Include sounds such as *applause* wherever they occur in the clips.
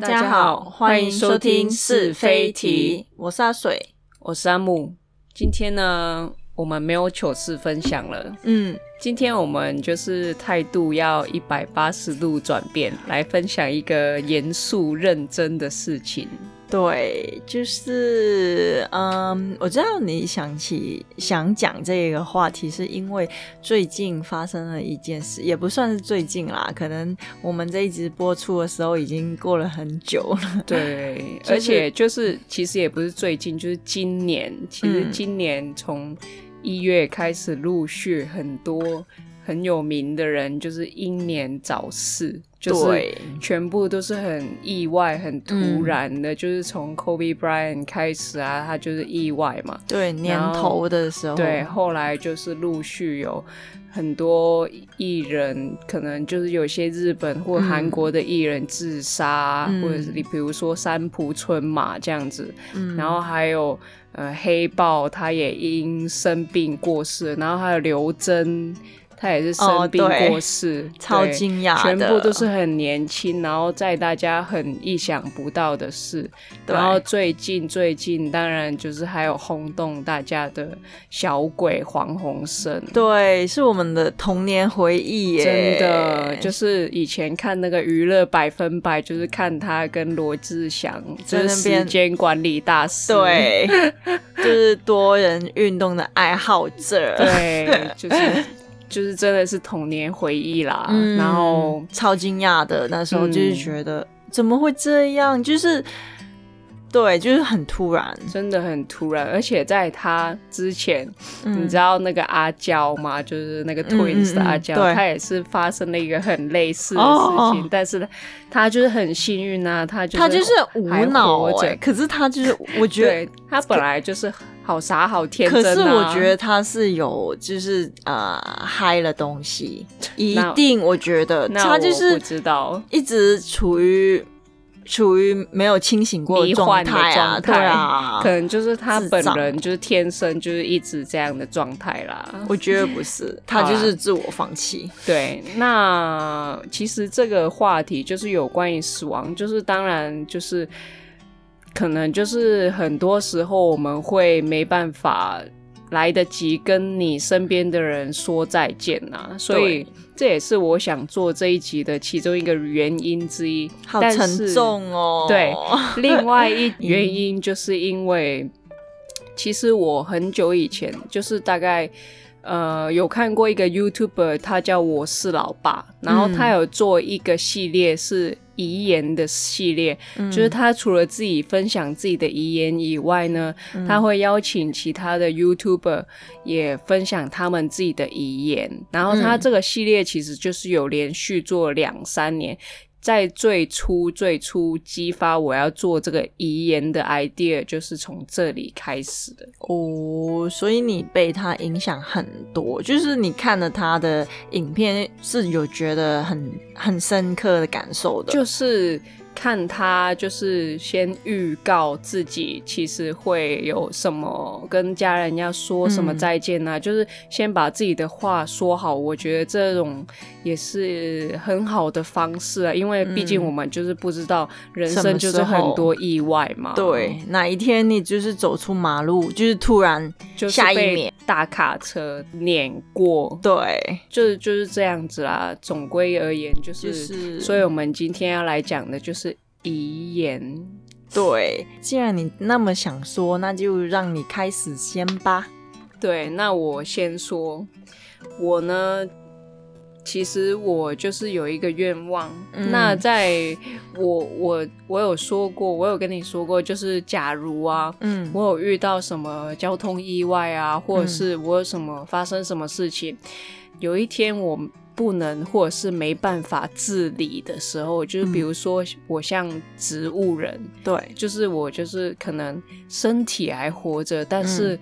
大家好，欢迎收听是非题，我是阿水，我是阿木。今天呢，我们没有糗事分享了。嗯，今天我们就是态度要一百八十度转变，来分享一个严肃认真的事情。对，就是嗯，我知道你想起想讲这个话题，是因为最近发生了一件事，也不算是最近啦，可能我们这一集播出的时候已经过了很久了。对，*laughs* 而且就是其实也不是最近，就是今年，其实今年从一月开始，陆续很多很有名的人就是英年早逝。就是全部都是很意外、很突然的，就是从 Kobe Bryant 开始啊，他就是意外嘛。对，年头的时候。对，后来就是陆续有很多艺人，可能就是有些日本或韩国的艺人自杀，或者是你比如说三浦春马这样子。嗯。然后还有呃黑豹，他也因生病过世，然后还有刘真。他也是生病过世，超惊讶全部都是很年轻，然后在大家很意想不到的事。然后最近最近，当然就是还有轰动大家的小鬼黄鸿升，对，是我们的童年回忆耶，真的就是以前看那个娱乐百分百，就是看他跟罗志祥，就是时间管理大师，对，就是多人运动的爱好者，对，就是。就是真的是童年回忆啦，然后超惊讶的那时候，就是觉得怎么会这样？就是。对，就是很突然，真的很突然，而且在他之前，你知道那个阿娇吗？就是那个 Twins 的阿娇，她也是发生了一个很类似的事情，但是她就是很幸运啊，她就她就是无脑哎，可是她就是我觉得她本来就是好傻好天真，可是我觉得她是有就是呃嗨了东西，一定我觉得他就是不知道。一直处于。处于没有清醒过状态啊，对啊，可能就是他本人就是天生就是一直这样的状态啦。我觉得不是，*laughs* 他就是自我放弃。对，那其实这个话题就是有关于死亡，就是当然就是可能就是很多时候我们会没办法。来得及跟你身边的人说再见呐，所以这也是我想做这一集的其中一个原因之一。好沉重哦。对，另外一原因就是因为，*laughs* 其实我很久以前就是大概。呃，有看过一个 YouTuber，他叫我是老爸，然后他有做一个系列是遗言的系列，就是他除了自己分享自己的遗言以外呢，他会邀请其他的 YouTuber 也分享他们自己的遗言，然后他这个系列其实就是有连续做两三年。在最初最初激发我要做这个遗言的 idea，就是从这里开始的哦。所以你被他影响很多，就是你看了他的影片是有觉得很很深刻的感受的，就是。看他就是先预告自己，其实会有什么跟家人要说什么再见啊，就是先把自己的话说好。我觉得这种也是很好的方式啊，因为毕竟我们就是不知道人生就是很多意外嘛。对，哪一天你就是走出马路，就是突然就下一秒大卡车碾过，对，就是就是这样子啦。总归而言，就是所以我们今天要来讲的就是。遗言，对，既然你那么想说，那就让你开始先吧。对，那我先说，我呢，其实我就是有一个愿望。那在我我我有说过，我有跟你说过，就是假如啊，嗯，我有遇到什么交通意外啊，或者是我有什么发生什么事情，有一天我。不能或者是没办法自理的时候，就是比如说我像植物人，对，就是我就是可能身体还活着，但是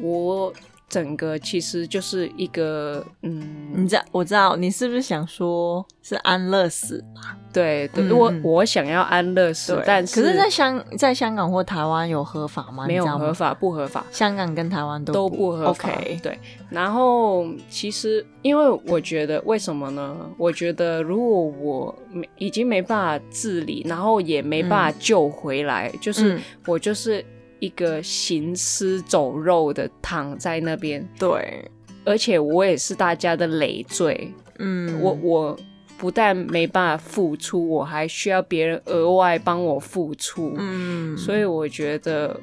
我整个其实就是一个嗯，你知道我知道你是不是想说是安乐死吧？对对，嗯我嗯我想要安乐死，但是可是在香在香港或台湾有合法吗？没有合，法，不合法。香港跟台湾都都不合法。OK，对，然后其实因为我觉得为什么呢？我觉得如果我没已经没办法治理，然后也没办法救回来，就是嗯我就是一个行尸走肉的躺在那边，对，而且我也是大家的累赘。嗯，我我不但没办法付出，我还需要别人额外帮我付出。嗯，所以我觉得，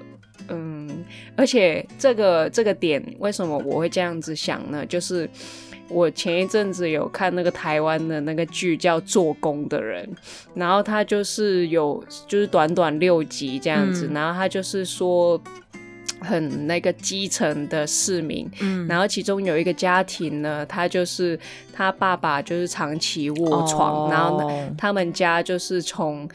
嗯，而且这个这个点，为什么我会这样子想呢？就是我前一阵子有看那个台湾的那个剧叫《做工的人》，然后他就是有就是短短六集这样子，嗯然后他就是说。很那个基层的市民，嗯，然后其中有一个家庭呢，他就是他爸爸就是长期卧床，哦然后呢，他们家就是从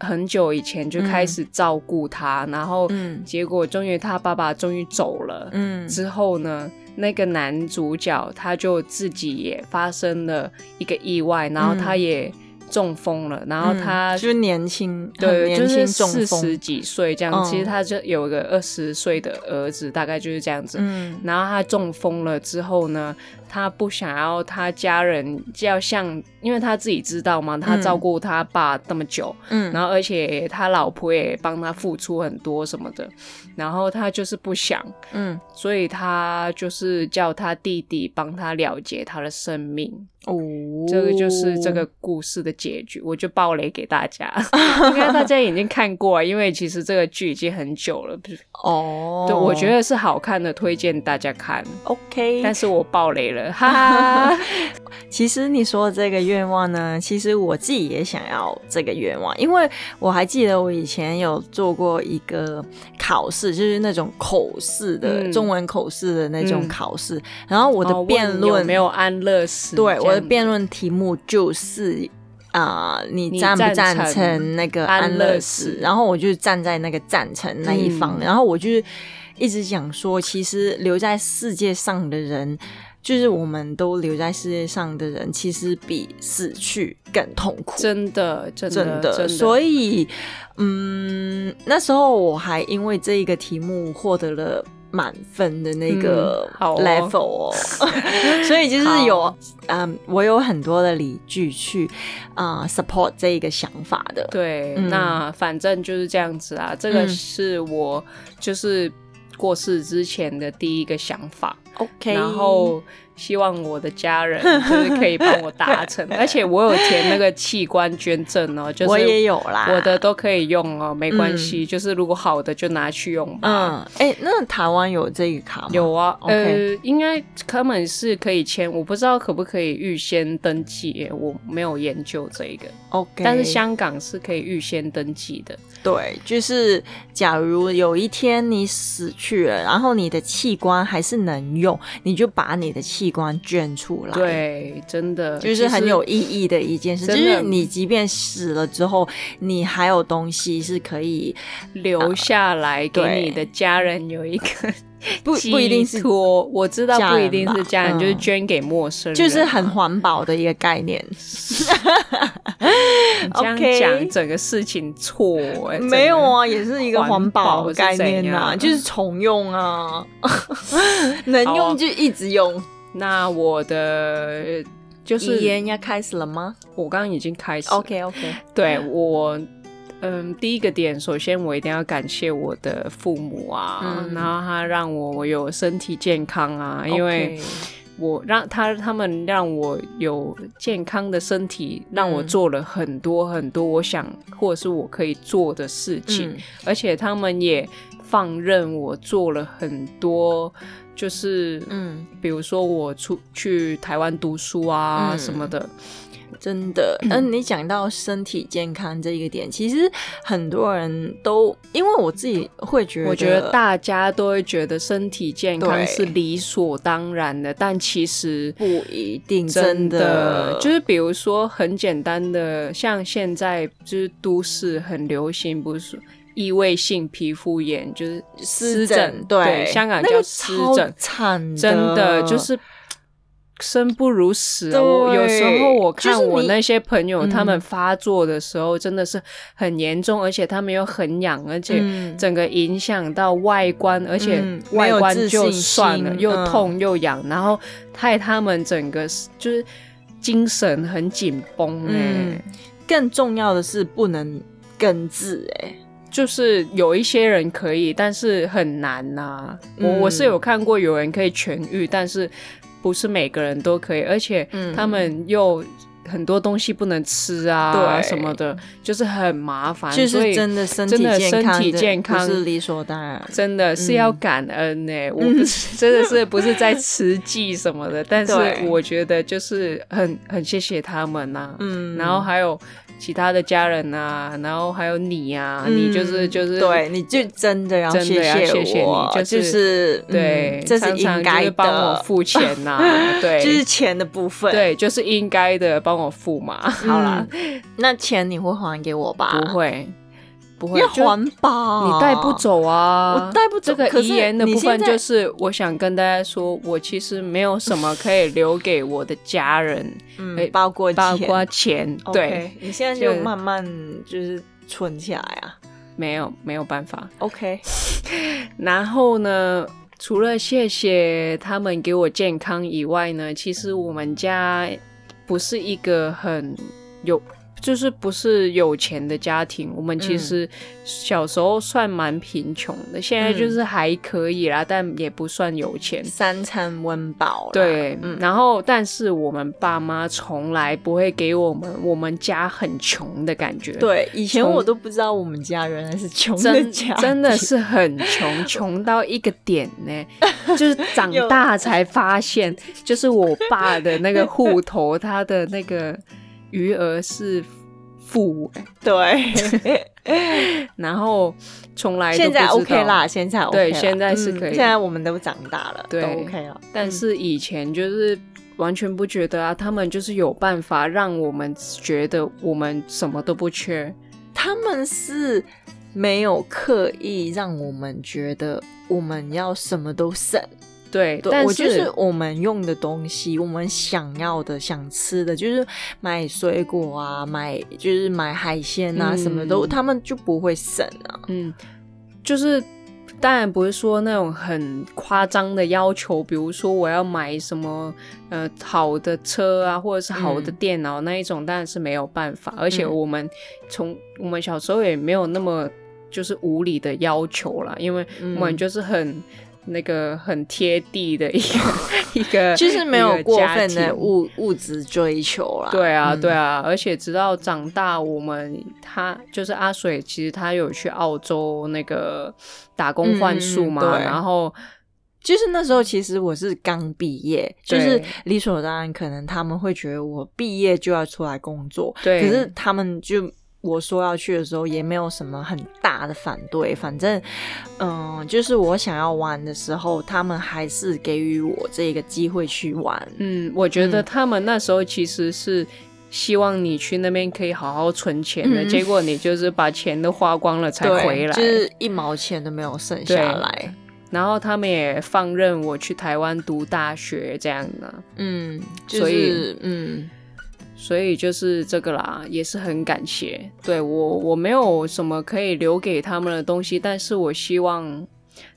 很久以前就开始照顾他，然后嗯结果终于他爸爸终于走了，嗯之后呢，那个男主角他就自己也发生了一个意外，然后他也中风了，然后他嗯就是年轻，很对，年轻就是四十几岁这样，嗯。其实他就有个二十岁的儿子，大概就是这样子。嗯。然后他中风了之后呢，他不想要他家人要像，因为他自己知道嘛，他嗯。照顾他爸那么久，嗯，然后而且他老婆也帮他付出很多什么的，然后他就是不想，嗯。所以他就是叫他弟弟帮他了结他的生命。哦，这个就是这个故事的结局，我就爆雷给大家，*laughs* 应该大家已经看过了，因为其实这个剧已经很久了？哦，对，我觉得是好看的，推荐大家看。OK，但是我爆雷了，哈哈。*laughs* 其实你说的这个愿望呢，其实我自己也想要这个愿望，因为我还记得我以前有做过一个考试，就是那种口试的、嗯中文口试的那种嗯考试，然后我的辩论、有没有安乐死？对我的辩论题目就是。啊、你你赞不赞赞成成那个安乐死死？然后我就站在那个赞成那一方，嗯然后我就一直讲说，其实留在世界上的人，就是我们都留在世界上的人，其实比死去更痛苦。真的，真的，真的。所以，嗯，那时候我还因为这一个题目获得了满分的那个 level 哦，*laughs* 所以就是有，嗯，我有很多的理据去啊、呃 support 这一个想法的。对，嗯那反正就是这样子啊。这个嗯是我就是过世之前的第一个想法。OK，然后希望我的家人 *laughs* 就是可以帮我达成，而且我有填那个器官捐赠哦，*laughs* 就是我也有啦，我的都可以用哦，没关系，就是如果好的就拿去用吧。嗯，哎、那台湾有这个卡吗？有啊 OK 呃，应该他们是可以签，我不知道可不可以预先登记，我没有研究这一个。OK，但是香港是可以预先登记的。对，就是假如有一天你死去了，然后你的器官还是能用，你就把你的器官捐出来。。对，真的就是很有意义的一件事，就是你即便死了之后，你还有东西是可以留下来给你的家人有一个 *laughs* 不不一定是寄托，我知道不一定是家人，嗯就是捐给陌生人，就是很环保的一个概念。*laughs* 你这样讲整个事情错、欸，没有啊，也是一个环保的概念呐、就是重用啊，*laughs* 能用就一直用。那我的就是遗言要开始了吗？我刚刚已经开始了？OK OK，对我，嗯，第一个点，首先我一定要感谢我的父母啊，嗯。然后他让我有身体健康啊，因为我让他他们让我有健康的身体，让我嗯。做了很多很多我想或者是我可以做的事情，嗯。而且他们也放任我做了很多。就是，嗯，比如说我出去台湾读书啊嗯。什么的，真的，嗯，你讲到身体健康这一个点，其实很多人都，因为我自己会觉得，我觉得大家都会觉得身体健康是理所当然的，但其实不一定真真的。就是比如说很简单的，像现在就是都市很流行，不是说异位性皮肤炎，就是湿疹，对，香港叫湿疹，惨真的就是生不如死。我有时候我看我那些朋友他们发作的时候，真的是很严重，而且他们又很痒，而且整个影响到外观，而且外观就算了，又痛又痒，然后害他们整个就是精神很紧绷哎。更重要的是不能根治哎。就是有一些人可以，但是很难呐。我我是有看过有人可以痊愈，但是不是每个人都可以，而且他们又很多东西不能吃啊，什么的，就是很麻烦。就是真的身体身体健康是理所当然，真的是要感恩呢。我不是真的是不是在吃剂什么的，但是我觉得就是很很谢谢他们呐。嗯，然后还有。其他的家人啊，然后还有你呀，你就是就是对，你就真的要谢谢我，就是对，这是应该的，帮我付钱呐，*laughs* 对，就是钱的部分，对，就是应该的，帮我付嘛。好啦，那钱你会还给我吧？不会。不会要还吧？你带不走啊！我带不走。这个遗言的部分就是，我想跟大家说，我其实没有什么可以留给我的家人，嗯，包括包括钱。对，你现在就慢慢就是存起来啊。没有，没有办法。OK。*laughs* 然后呢，除了谢谢他们给我健康以外呢，其实我们家不是一个很有。就是不是有钱的家庭，我们其实小时候算蛮贫穷的，现在就是还可以啦，但也不算有钱，三餐温饱。对，然后但是我们爸妈从来不会给我们我们家很穷的感觉。对，以前我都不知道我们家原来是穷的家，真的是很穷，穷到一个点呢，*laughs* 就是长大才发现，就是我爸的那个户头，他的那个。余额是负，对，*laughs* 然后从来现在 OK 啦，现在对，现在是可以，现在我们都长大了，对，OK 了。但是以前就是完全不觉得啊，他们就是有办法让我们觉得我们什么都不缺，他们是没有刻意让我们觉得我们要什么都省。对，我就是我们用的东西，我们想要的、想吃的，就是买水果啊，买就是买海鲜啊，什么都他们就不会省啊。嗯，就是当然不是说那种很夸张的要求，比如说我要买什么呃好的车啊，或者是好的电脑那一种，当然是没有办法。而且我们从我们小时候也没有那么就是无理的要求啦，因为我们就是很。那个很贴地的一个 *laughs* 一个，就是没有过分的物物质追求啦。对啊，对啊，而且直到长大，我们他就是阿水，其实他有去澳洲那个打工换宿嘛。然后就是那时候，其实我是刚毕业，就是理所当然，可能他们会觉得我毕业就要出来工作。对，可是他们就。我说要去的时候，也没有什么很大的反对。反正，嗯，就是我想要玩的时候，他们还是给予我这个机会去玩。嗯，我觉得他们那时候其实是希望你去那边可以好好存钱的，结果你就是把钱都花光了才回来，就是一毛钱都没有剩下来。然后他们也放任我去台湾读大学这样的。嗯，所以，嗯。所以就是这个啦，也是很感谢。对我，我没有什么可以留给他们的东西，但是我希望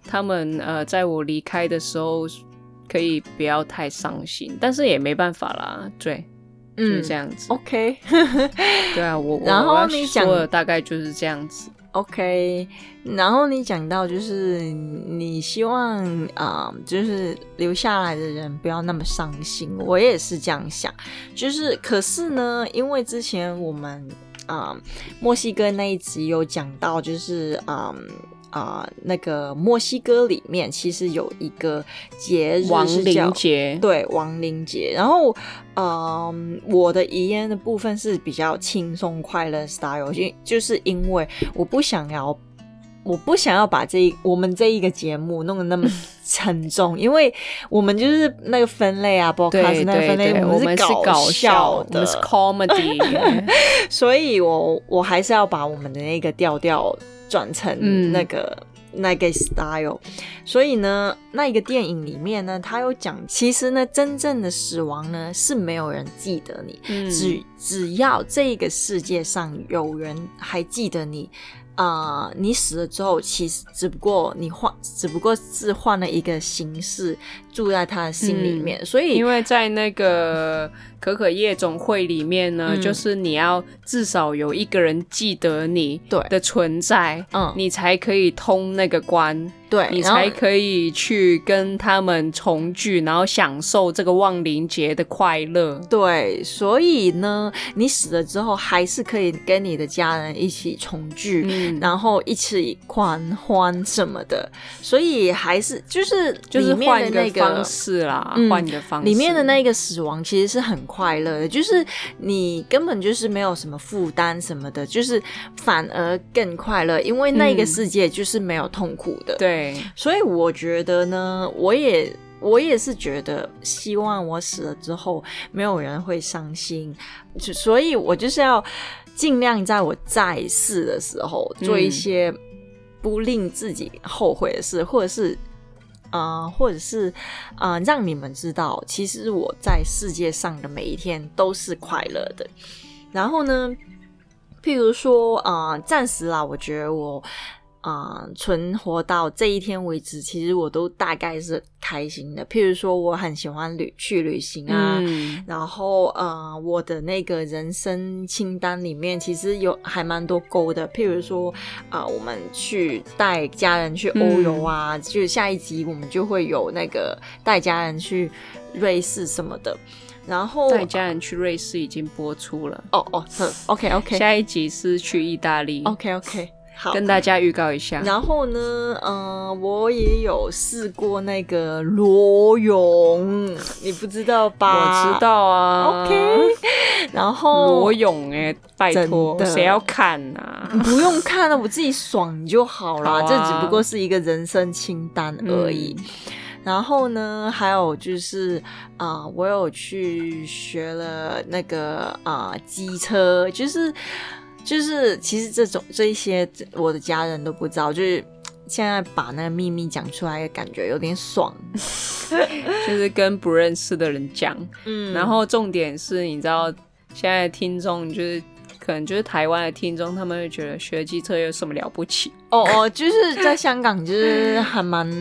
他们呃，在我离开的时候可以不要太伤心。但是也没办法啦，对，就是这样子。OK，对啊，我然后你讲的大概就是这样子。OK，然后你讲到就是你希望啊，就是留下来的人不要那么伤心，我也是这样想。就是可是呢，因为之前我们啊墨西哥那一集有讲到，就是啊。啊，那个墨西哥里面其实有一个节日是叫节，对亡灵节。然后，嗯，我的遗言的部分是比较轻松快乐 style，就就是因为我不想要，我不想要把这我们这一个节目弄得那么沉重，*laughs* 因为我们就是那个分类啊，包括是那个分类，我们是搞笑的，我们是 comedy，*laughs* 所以我我还是要把我们的那个调调。转成那个。那个 style，所以呢，那一个电影里面呢，他有讲，其实呢，真正的死亡呢是没有人记得你，只只要这个世界上有人还记得你。啊，你死了之后，其实只不过你换，只不过是换了一个形式住在他的心里面。所以，因为在那个可可夜总会里面呢，就是你要至少有一个人记得你的存在，嗯，你才可以通那个关。对你才可以去跟他们重聚，然后享受这个亡灵节的快乐。对，所以呢，你死了之后还是可以跟你的家人一起重聚，然后一起狂欢什么的。所以还是就是就是换一个方式啦，换一个方式。里面的那个死亡其实是很快乐的，就是你根本就是没有什么负担什么的，就是反而更快乐，因为那个世界就是没有痛苦的。对。所以我觉得呢，我也我也是觉得，希望我死了之后没有人会伤心，所以我就是要尽量在我在世的时候做一些不令自己后悔的事，或者是啊，或者是啊，让你们知道，其实我在世界上的每一天都是快乐的。然后呢，譬如说啊，暂时啦，我觉得我。啊，存活到这一天为止，其实我都大概是开心的。譬如说，我很喜欢旅去旅行啊，然后呃，我的那个人生清单里面其实有还蛮多勾的。譬如说，啊，我们去带家人去欧游啊，就下一集我们就会有那个带家人去瑞士什么的。然后带家人去瑞士已经播出了。哦哦，OK OK，下一集是去意大利。OK OK。跟大家预告一下，然后呢，嗯，我也有试过那个裸泳，你不知道吧？我知道啊。OK，然后裸泳哎，拜托，谁要看啊？不用看了，我自己爽就好了。这只不过是一个人生清单而已。然后呢，还有就是啊，我有去学了那个啊机车，就是。就是，其实这种这一些，我的家人都不知道。就是现在把那个秘密讲出来，感觉有点爽。*laughs* 就是跟不认识的人讲，嗯。然后重点是，你知道，现在听众就是可能就是台湾的听众，他们会觉得学机车有什么了不起？哦哦，就是在香港，就是还蛮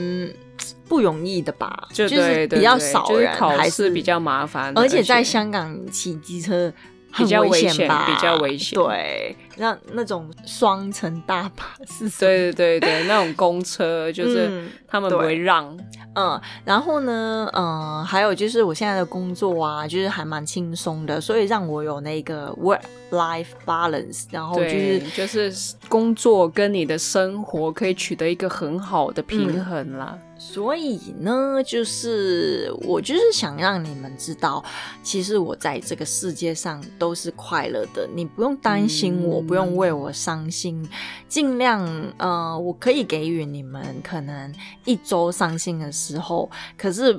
不容易的吧？就是比较少人，还是比较麻烦。而且在香港骑机车。比较危险吧，比较危险。对，那那种双层大巴是，对对对对，那种公车就是他们不会让。嗯，然后呢，嗯，还有就是我现在的工作啊，就是还蛮轻松的，所以让我有那个 work life balance，然后就是就是工作跟你的生活可以取得一个很好的平衡啦。所以呢，就是我就是想让你们知道，其实我在这个世界上都是快乐的，你不用担心，我不用为我伤心，尽量呃，我可以给予你们可能一周伤心的时候，可是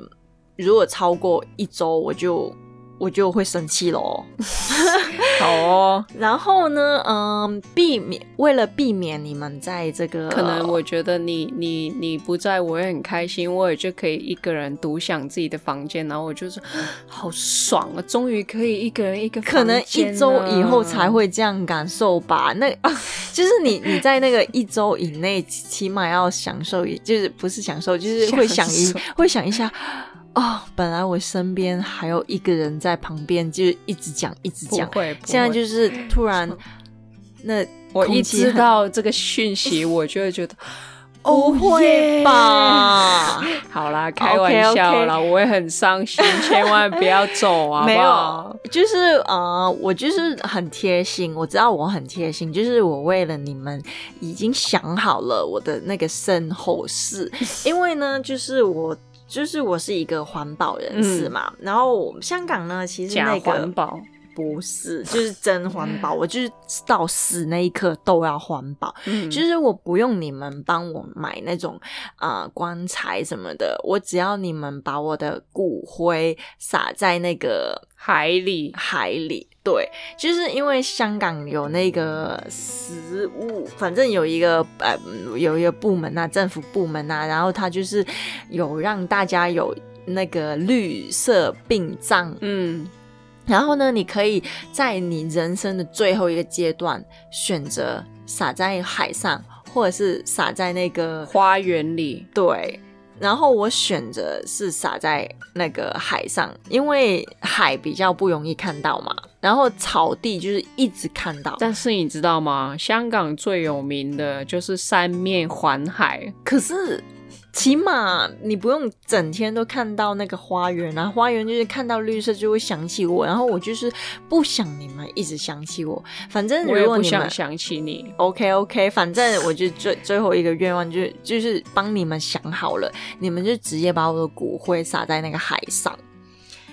如果超过一周，我就。我就会生气喽。*laughs* 好哦，然后呢，嗯，避免为了避免你们在这个，可能我觉得你你你不在，我也很开心，我也就可以一个人独享自己的房间，然后我就是 *gasps* 好爽啊，终于可以一个人一个，可能一周以后才会这样感受吧。那 *laughs* 就是你你在那个一周以内，起码要享受，就是不是享受，就是会想一会想一下。哦，本来我身边还有一个人在旁边，就一直讲，一直讲。现在就是突然，那我一知道这个讯息，我就会觉得，不会吧？好啦，开玩笑啦，我也很伤心，千万不要走啊！没有，就是呃，我就是很贴心，我知道我很贴心，就是我为了你们已经想好了我的那个身后事，因为呢，就是我。就是我是一个环保人士嘛，然后香港呢，其实那个环保不是，就是真环保。我就是到死那一刻都要环保，嗯就是我不用你们帮我买那种啊、呃棺材什么的，我只要你们把我的骨灰撒在那个海里，海里。对，就是因为香港有那个食物，反正有一个呃有一个部门啊，政府部门啊，然后他就是有让大家有那个绿色殡葬嗯，然后呢，你可以在你人生的最后一个阶段选择撒在海上，或者是撒在那个花园里，对。然后我选择是撒在那个海上，因为海比较不容易看到嘛。然后草地就是一直看到，但是你知道吗？香港最有名的就是三面环海，可是起码你不用整天都看到那个花园啊，花园就是看到绿色就会想起我，然后我就是不想你们一直想起我，反正我也不如果你们想想起你。OK OK，反正我就最最后一个愿望就是就是帮你们想好了，你们就直接把我的骨灰撒在那个海上。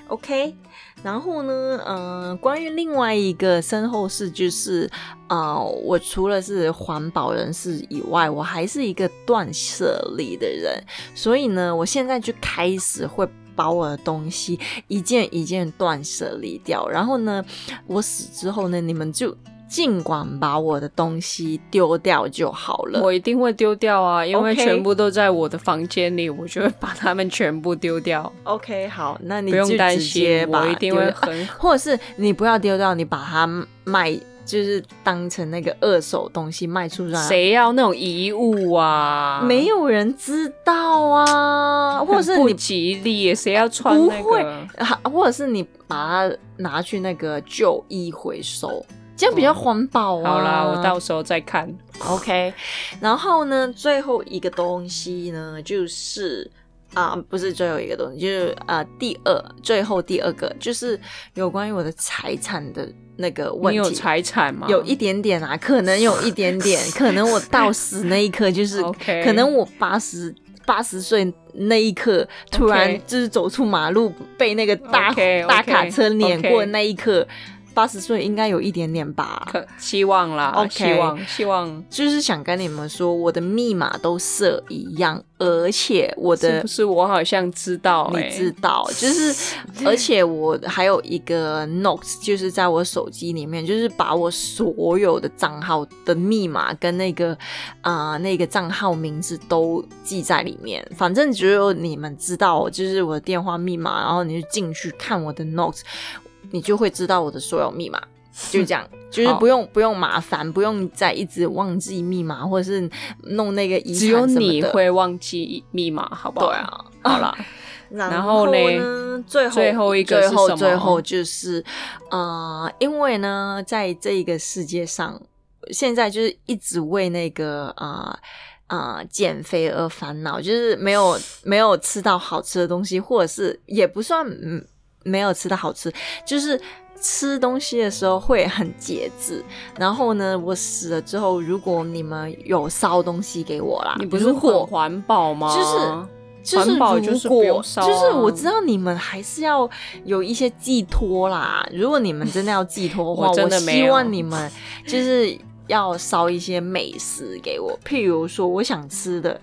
OK，然后呢，嗯，关于另外一个身后事，就是呃，我除了是环保人士以外，我还是一个断舍离的人，所以呢，我现在就开始会。把我的东西一件一件断舍离掉，然后呢，我死之后呢，你们就尽管把我的东西丢掉就好了。我一定会丢掉啊，因为 OK 全部都在我的房间里，我就会把它们全部丢掉，OK，好，那你不用就直担心，把我一定会掉很 *laughs* 或者是你不要丢掉，你把它卖，就是当成那个二手东西卖出去。谁要那种遗物啊？没有人知道啊，或者是很不你吉利耶，谁要穿那不会个？啊或者是你把它拿去那个旧衣回收，这样比较环保啊。好啦，我到时候再看。OK，然后呢，最后一个东西呢，就是啊、不是最后一个东西，就是啊、第二，最后第二个就是有关于我的财产的那个问题。你有财产吗？有一点点啊，可能有一点点，*laughs* 可能我到死那一刻就是 *laughs* 可能我八十八十岁那一刻，突然就是走出马路被那个大大卡车碾过那一刻，八十岁应该有一点点吧。可希望啦 OK 希望希望。就是想跟你们说，我的密码都设一样，而且我的是不是我好像知道、欸？你知道，就是 *laughs* 而且我还有一个 notes，就是在我手机里面，就是把我所有的账号的密码跟那个啊、那个账号名字都记在里面。反正只有你们知道，就是我的电话密码，然后你就进去看我的 notes，你就会知道我的所有密码。就这样，*laughs* 就是不用不用麻烦，不用再一直忘记密码，或者是弄那个遗产只有你会忘记密码，好不好？对啊，*laughs* 好啦，*laughs* 然然后呢，最后最后一个最后是什么最后就是呃，因为呢，在这个世界上，现在就是一直为那个啊。啊、减肥而烦恼，就是没有没有吃到好吃的东西，或者是也不算嗯没有吃到好吃，就是吃东西的时候会很节制。然后呢，我死了之后，如果你们有烧东西给我啦，你不是如果很环保吗？就是就是环保如就是我知道你们还是要有一些寄托啦。如果你们真的要寄托的话，*laughs* 我真的希望你们就是要烧一些美食给我，譬如说我想吃的，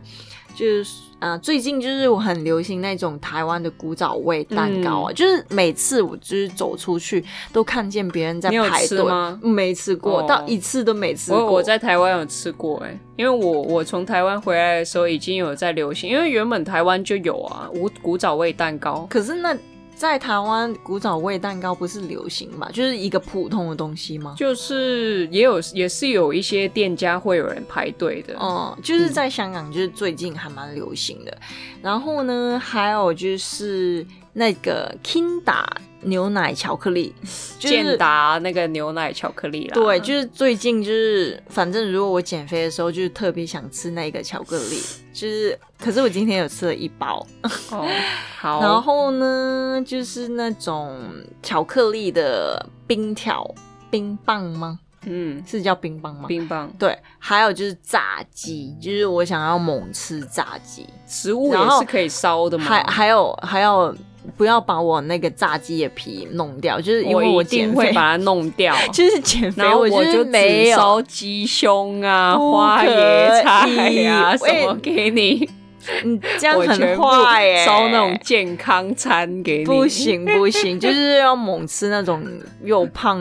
就是呃，最近就是我很流行那种台湾的古早味蛋糕啊，嗯就是每次我就是走出去都看见别人在排队吗，没吃过，哦到一次都没吃过。我我在台湾有吃过哎、因为我我从台湾回来的时候已经有在流行，因为原本台湾就有啊，古古早味蛋糕。可是那在台湾古早味蛋糕不是流行嘛？就是一个普通的东西吗？就是也有也是有一些店家会有人排队的，嗯，就是在香港，就是最近还蛮流行的。然后呢，还有就是那个 Kinda 牛奶巧克力，*laughs* 就是健达那个牛奶巧克力啦。对，就是最近就是，反正如果我减肥的时候，就是特别想吃那个巧克力，*laughs* 就是，可是我今天有吃了一包。哦，*laughs* 好，然后呢，就是那种巧克力的冰条、冰棒吗？嗯，是叫冰棒吗？冰棒对，还有就是炸鸡，就是我想要猛吃炸鸡，食物也是可以烧的吗？还还有还有不要把我那个炸鸡的皮弄掉，就是因为我减肥，把它弄掉。*laughs* 就是减肥，我就没有只烧鸡胸啊、花椰菜啊什么给你，*laughs* 你，这样很坏耶，烧那种健康餐给你。不行不行，就是要猛吃那种又胖，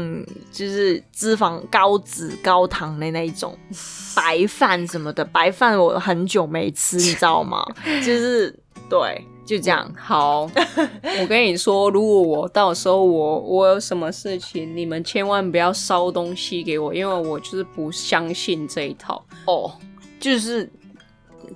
就是脂肪高脂高糖的那一种白饭什么的。白饭我很久没吃，你知道吗？*laughs* 就是对，就这样。好，*laughs* 我跟你说，如果我到时候我我有什么事情，你们千万不要烧东西给我，因为我就是不相信这一套。哦，就是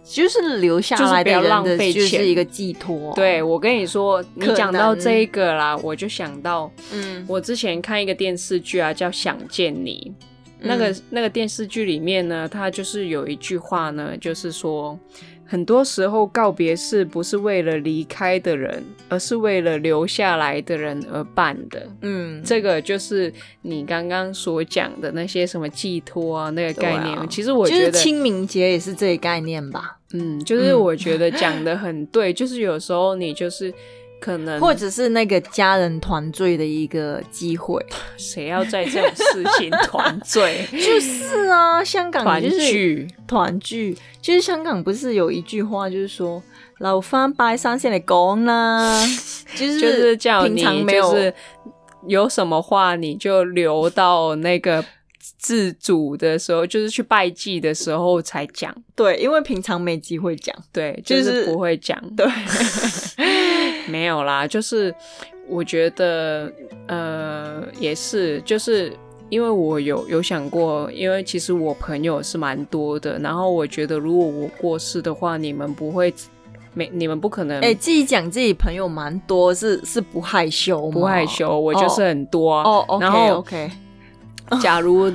就是留下来的不要浪人的费钱就是一个寄托。，对，我跟你说，你讲到能这个啦，我就想到嗯，我之前看一个电视剧啊，叫《想见你》。那个那个电视剧里面呢，它就是有一句话呢，就是说，很多时候告别是不是为了离开的人，而是为了留下来的人而办的。嗯，这个就是你刚刚所讲的那些什么寄托啊，那个概念。啊其实我就是觉得，清明节也是这个概念吧，嗯，就是我觉得讲的很对，就是有时候你就是可能或者是那个家人团聚的一个机会。谁要在这种事情团聚 *laughs* 就是啊，香港团就是聚？团聚，就是香港不是有一句话，就是说老翻拜山先嚟講啦，*laughs* 就是就是叫平你常没有就是有什么话你就留到那个自主的时候，就是去拜祭的时候才讲。对，因为平常没机会讲。对，就就是是不会讲。对，*laughs* 没有啦，就是我觉得呃也是，就是因为我有有想过，因为其实我朋友是蛮多的，然后我觉得如果我过世的话，你们不会没你们不可能哎、自己讲自己朋友蛮多，是是不害羞吗？不害羞，我就是很多啊。哦，OK 然后 OK，假如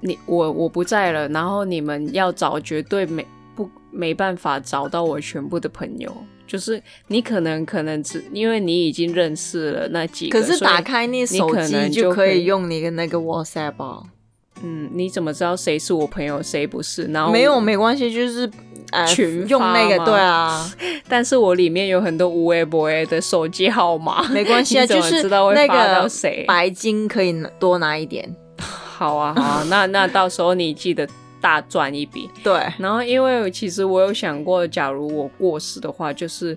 你我我不在了，然后你们要找，绝对没不没办法找到我全部的朋友。就是你可能可能只因为你已经认识了那几个，可是打开那手机可就可以以用你的那个 WhatsApp 啊。嗯，你怎么知道谁是我朋友，谁不是？然后没有没关系，就是呃群用那个对啊，*laughs* 但是我里面有很多无微博的手机号码，*laughs* 没关系啊，就是知道会那个谁？白金可以多拿一点。*laughs* 好啊，好啊，那那到时候你记得大赚一笔。对，然后，因为其实我有想过，假如我过世的话，就是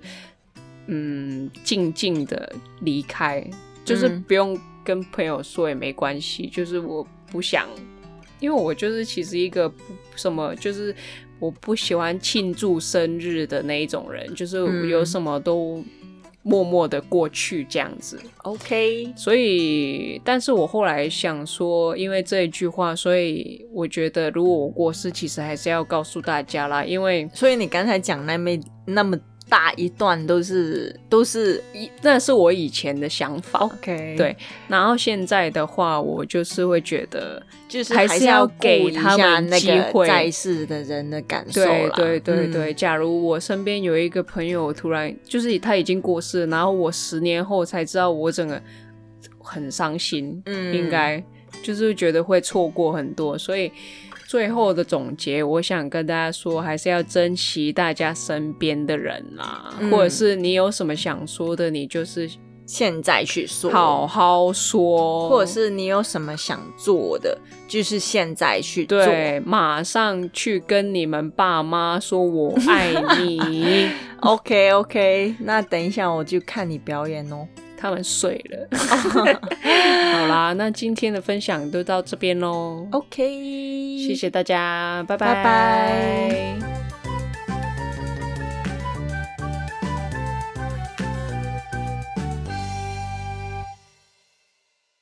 嗯，静静的离开，就是嗯。不用跟朋友说也没关系，就是我不想，因为我就是其实一个什么，就是我不喜欢庆祝生日的那一种人，就是嗯。有什么都默默的过去这样子。OK，所以，但是我后来想说，因为这一句话，所以我觉得如果我过世，其实还是要告诉大家啦，因为所以你刚才讲那么那么大一段都是都是一那是我以前的想法。OK，对，然后现在的话，我就是会觉得，就是还是要给他们那们机会。个在世的人的感受对啦对对嗯。对，假如我身边有一个朋友突然就是他已经过世，然后我十年后才知道，我整个很伤心，嗯。应该就是觉得会错过很多，所以最后的总结，我想跟大家说，还是要珍惜大家身边的人啦，嗯或者是你有什么想说的，你就是现在去说，好好说，或者是你有什么想做的，就是现在去做。对，马上去跟你们爸妈说我爱你。*laughs* OK OK，那等一下我就看你表演哦。他们睡了。*laughs* 好啦，那今天的分享就到这边喽。OK，谢谢大家，拜拜拜